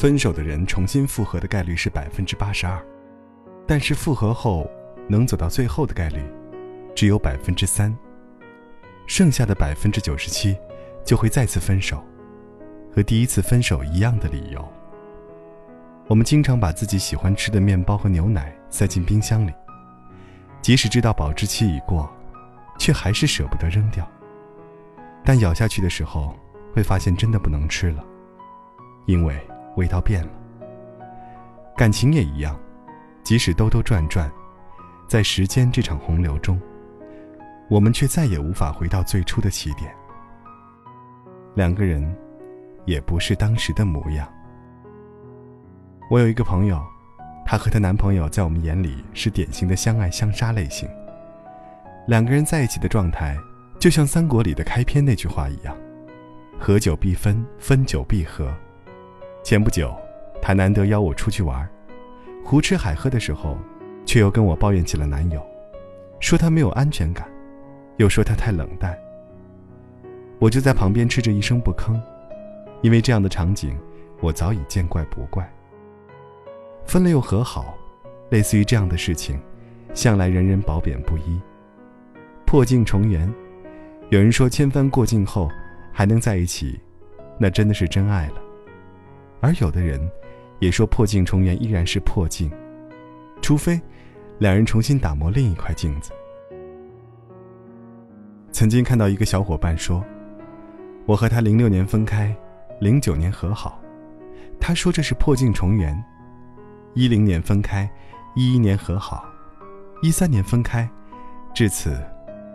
分手的人重新复合的概率是百分之八十二，但是复合后能走到最后的概率只有百分之三。剩下的百分之九十七就会再次分手，和第一次分手一样的理由。我们经常把自己喜欢吃的面包和牛奶塞进冰箱里，即使知道保质期已过，却还是舍不得扔掉。但咬下去的时候，会发现真的不能吃了，因为。味道变了，感情也一样，即使兜兜转转，在时间这场洪流中，我们却再也无法回到最初的起点。两个人，也不是当时的模样。我有一个朋友，她和她男朋友在我们眼里是典型的相爱相杀类型。两个人在一起的状态，就像三国里的开篇那句话一样：“合久必分，分久必合。”前不久，她难得邀我出去玩，胡吃海喝的时候，却又跟我抱怨起了男友，说他没有安全感，又说他太冷淡。我就在旁边吃着一声不吭，因为这样的场景，我早已见怪不怪。分了又和好，类似于这样的事情，向来人人褒贬不一。破镜重圆，有人说千帆过尽后还能在一起，那真的是真爱了。而有的人，也说破镜重圆依然是破镜，除非两人重新打磨另一块镜子。曾经看到一个小伙伴说：“我和他零六年分开，零九年和好。”他说这是破镜重圆。一零年分开，一一年和好，一三年分开，至此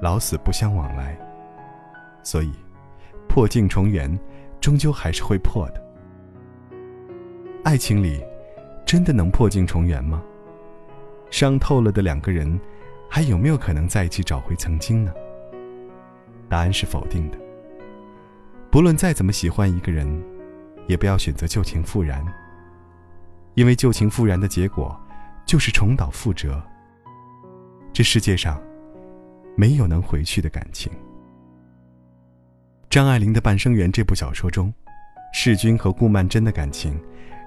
老死不相往来。所以，破镜重圆，终究还是会破的。爱情里，真的能破镜重圆吗？伤透了的两个人，还有没有可能在一起找回曾经呢？答案是否定的。不论再怎么喜欢一个人，也不要选择旧情复燃，因为旧情复燃的结果，就是重蹈覆辙。这世界上，没有能回去的感情。张爱玲的《半生缘》这部小说中，世钧和顾曼桢的感情。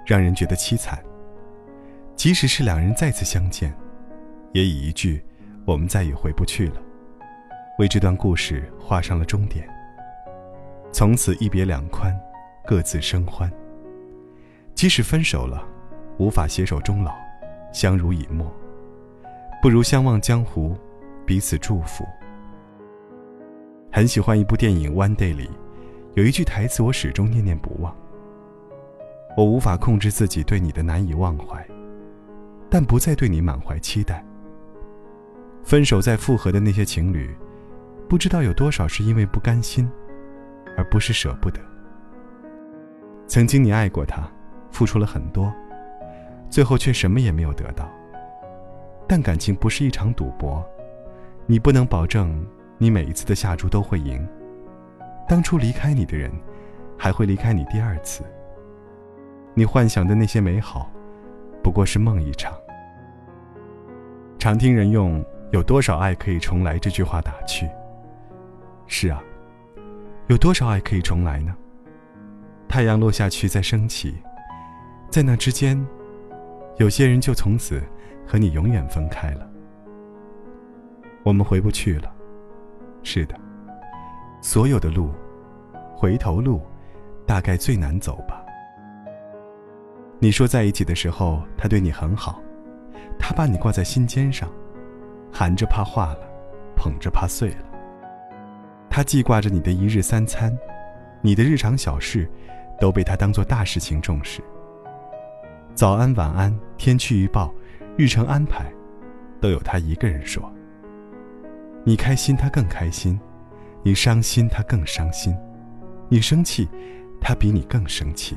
让人觉得凄惨。即使是两人再次相见，也以一句“我们再也回不去了”，为这段故事画上了终点。从此一别两宽，各自生欢。即使分手了，无法携手终老，相濡以沫，不如相忘江湖，彼此祝福。很喜欢一部电影《One Day》里，有一句台词我始终念念不忘。我无法控制自己对你的难以忘怀，但不再对你满怀期待。分手再复合的那些情侣，不知道有多少是因为不甘心，而不是舍不得。曾经你爱过他，付出了很多，最后却什么也没有得到。但感情不是一场赌博，你不能保证你每一次的下注都会赢。当初离开你的人，还会离开你第二次。你幻想的那些美好，不过是梦一场。常听人用“有多少爱可以重来”这句话打趣。是啊，有多少爱可以重来呢？太阳落下去再升起，在那之间，有些人就从此和你永远分开了。我们回不去了。是的，所有的路，回头路，大概最难走吧。你说在一起的时候，他对你很好，他把你挂在心尖上，含着怕化了，捧着怕碎了。他记挂着你的一日三餐，你的日常小事，都被他当做大事情重视。早安晚安，天气预报，日程安排，都有他一个人说。你开心，他更开心；你伤心，他更伤心；你生气，他比你更生气。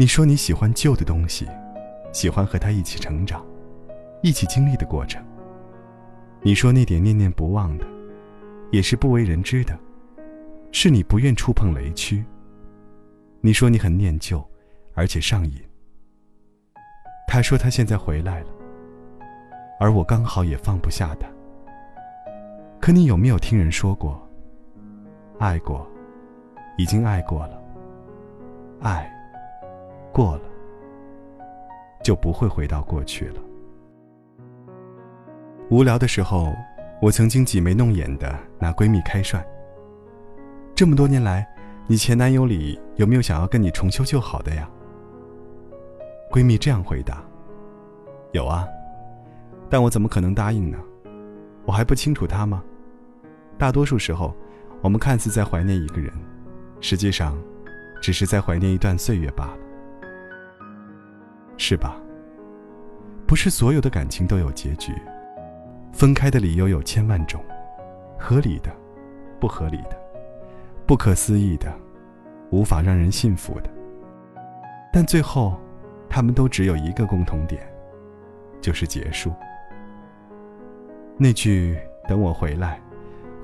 你说你喜欢旧的东西，喜欢和他一起成长，一起经历的过程。你说那点念念不忘的，也是不为人知的，是你不愿触碰雷区。你说你很念旧，而且上瘾。他说他现在回来了，而我刚好也放不下他。可你有没有听人说过，爱过，已经爱过了，爱。过了，就不会回到过去了。无聊的时候，我曾经挤眉弄眼的拿闺蜜开涮。这么多年来，你前男友里有没有想要跟你重修旧好的呀？闺蜜这样回答：“有啊，但我怎么可能答应呢？我还不清楚他吗？大多数时候，我们看似在怀念一个人，实际上，只是在怀念一段岁月罢了，是吧？不是所有的感情都有结局，分开的理由有千万种，合理的，不合理的。”不可思议的，无法让人信服的，但最后，他们都只有一个共同点，就是结束。那句“等我回来”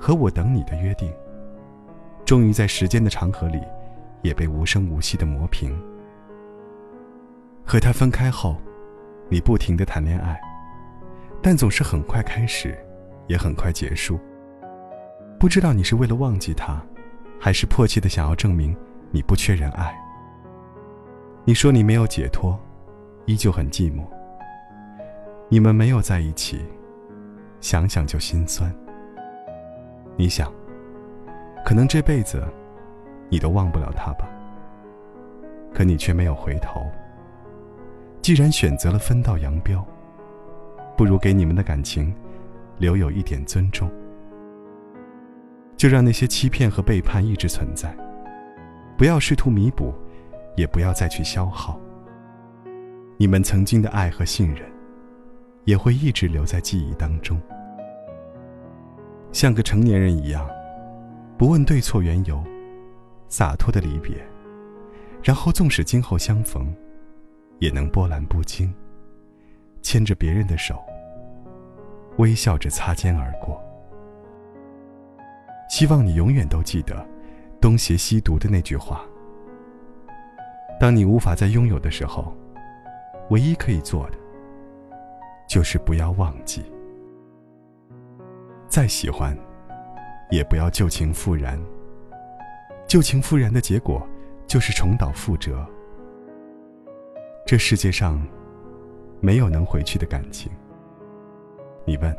和我等你的约定，终于在时间的长河里，也被无声无息的磨平。和他分开后，你不停的谈恋爱，但总是很快开始，也很快结束。不知道你是为了忘记他。还是迫切的想要证明你不缺人爱。你说你没有解脱，依旧很寂寞。你们没有在一起，想想就心酸。你想，可能这辈子你都忘不了他吧。可你却没有回头。既然选择了分道扬镳，不如给你们的感情留有一点尊重。就让那些欺骗和背叛一直存在，不要试图弥补，也不要再去消耗。你们曾经的爱和信任，也会一直留在记忆当中。像个成年人一样，不问对错缘由，洒脱的离别，然后纵使今后相逢，也能波澜不惊，牵着别人的手，微笑着擦肩而过。希望你永远都记得东邪西毒的那句话：当你无法再拥有的时候，唯一可以做的，就是不要忘记。再喜欢，也不要旧情复燃。旧情复燃的结果，就是重蹈覆辙。这世界上，没有能回去的感情。你问，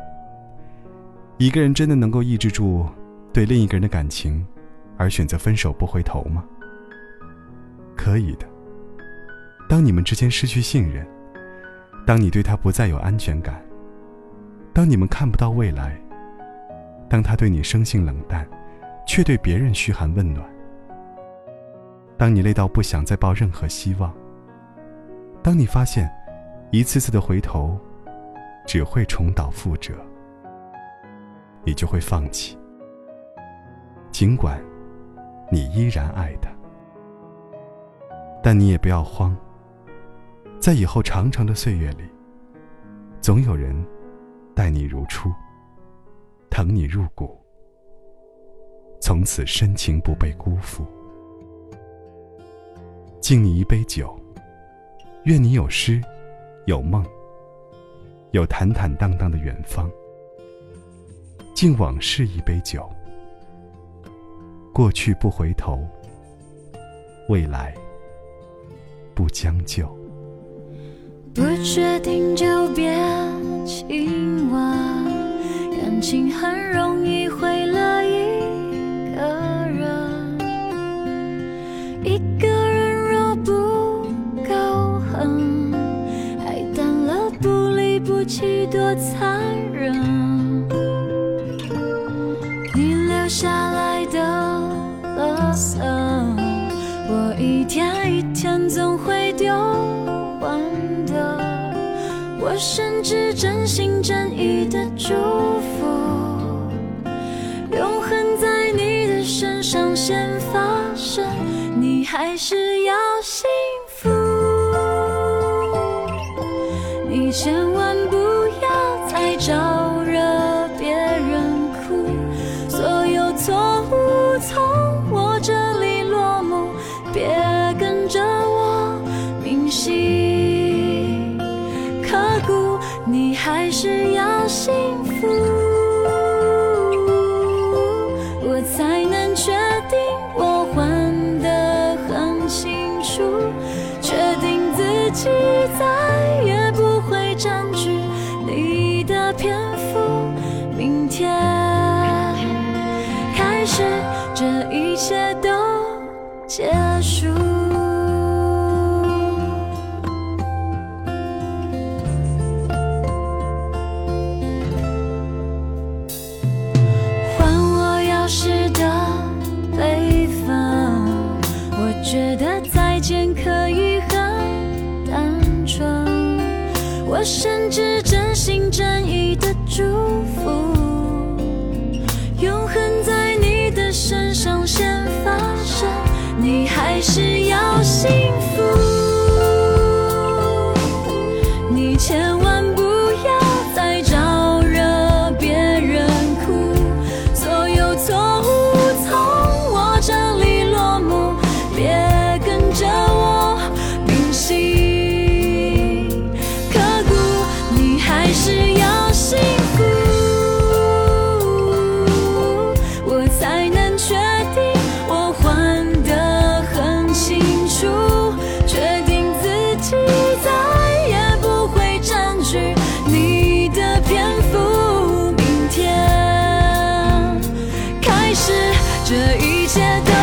一个人真的能够抑制住？对另一个人的感情，而选择分手不回头吗？可以的。当你们之间失去信任，当你对他不再有安全感，当你们看不到未来，当他对你生性冷淡，却对别人嘘寒问暖，当你累到不想再抱任何希望，当你发现一次次的回头只会重蹈覆辙，你就会放弃。尽管，你依然爱他，但你也不要慌。在以后长长的岁月里，总有人待你如初，疼你入骨，从此深情不被辜负。敬你一杯酒，愿你有诗，有梦，有坦坦荡荡的远方。敬往事一杯酒。过去不回头，未来不将就。不确定就别亲吻，感情很容易毁了一个人。一个残忍。你留下来的。色，我一天一天总会丢完的。我甚至真心真意的祝福，永恒在你的身上先发生，你还是要幸福。你千万不招惹别人哭所有错误从我这里落幕别跟着我铭心刻骨你还是要幸福。一切都结束，还我钥匙的配方。我觉得再见可以很单纯，我甚至真心真意的。这一切。